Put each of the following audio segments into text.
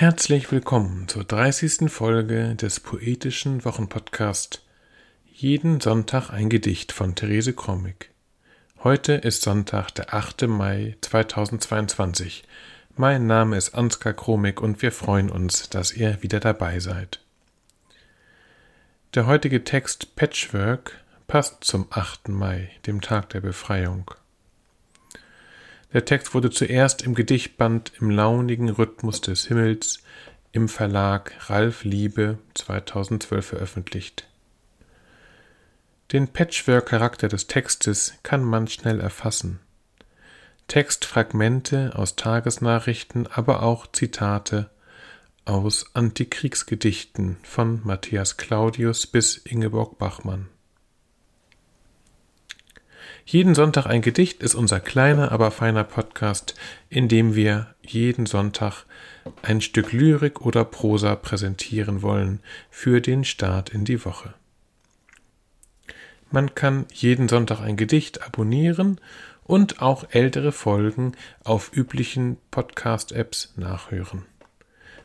Herzlich willkommen zur 30. Folge des poetischen Wochenpodcasts Jeden Sonntag ein Gedicht von Therese Krommig. Heute ist Sonntag, der 8. Mai 2022. Mein Name ist Ansgar Kromig und wir freuen uns, dass ihr wieder dabei seid. Der heutige Text Patchwork passt zum 8. Mai, dem Tag der Befreiung. Der Text wurde zuerst im Gedichtband Im launigen Rhythmus des Himmels im Verlag Ralf Liebe 2012 veröffentlicht. Den Patchwork-Charakter des Textes kann man schnell erfassen. Textfragmente aus Tagesnachrichten, aber auch Zitate aus Antikriegsgedichten von Matthias Claudius bis Ingeborg Bachmann. Jeden Sonntag ein Gedicht ist unser kleiner, aber feiner Podcast, in dem wir jeden Sonntag ein Stück Lyrik oder Prosa präsentieren wollen für den Start in die Woche. Man kann jeden Sonntag ein Gedicht abonnieren und auch ältere Folgen auf üblichen Podcast-Apps nachhören.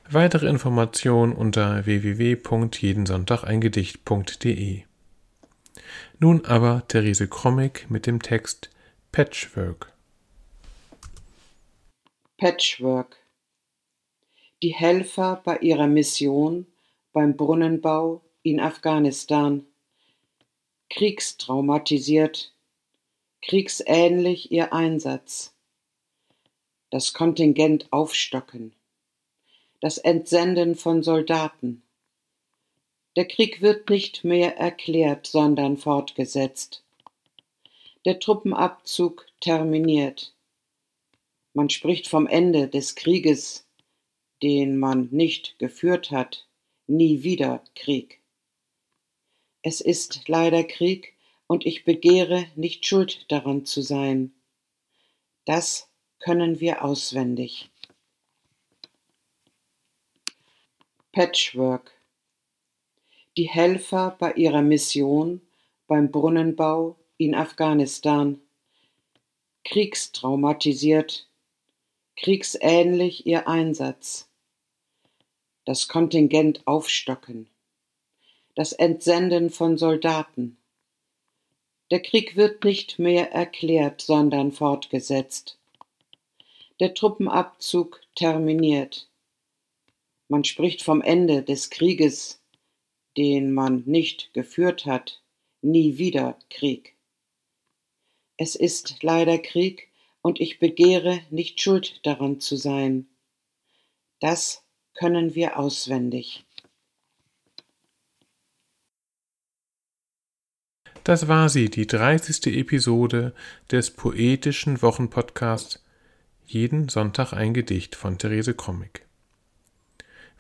Weitere Informationen unter www.jedensonntageingedicht.de nun aber Therese Krommig mit dem Text Patchwork. Patchwork. Die Helfer bei ihrer Mission beim Brunnenbau in Afghanistan. Kriegstraumatisiert, kriegsähnlich ihr Einsatz. Das Kontingent aufstocken. Das Entsenden von Soldaten der Krieg wird nicht mehr erklärt, sondern fortgesetzt. Der Truppenabzug terminiert. Man spricht vom Ende des Krieges, den man nicht geführt hat, nie wieder Krieg. Es ist leider Krieg, und ich begehre, nicht schuld daran zu sein. Das können wir auswendig. Patchwork die Helfer bei ihrer Mission beim Brunnenbau in Afghanistan. Kriegstraumatisiert, kriegsähnlich ihr Einsatz. Das Kontingent aufstocken. Das Entsenden von Soldaten. Der Krieg wird nicht mehr erklärt, sondern fortgesetzt. Der Truppenabzug terminiert. Man spricht vom Ende des Krieges den man nicht geführt hat, nie wieder Krieg. Es ist leider Krieg, und ich begehre, nicht schuld daran zu sein. Das können wir auswendig. Das war sie, die 30. Episode des poetischen Wochenpodcasts Jeden Sonntag ein Gedicht von Therese Krommig.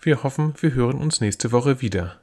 Wir hoffen, wir hören uns nächste Woche wieder.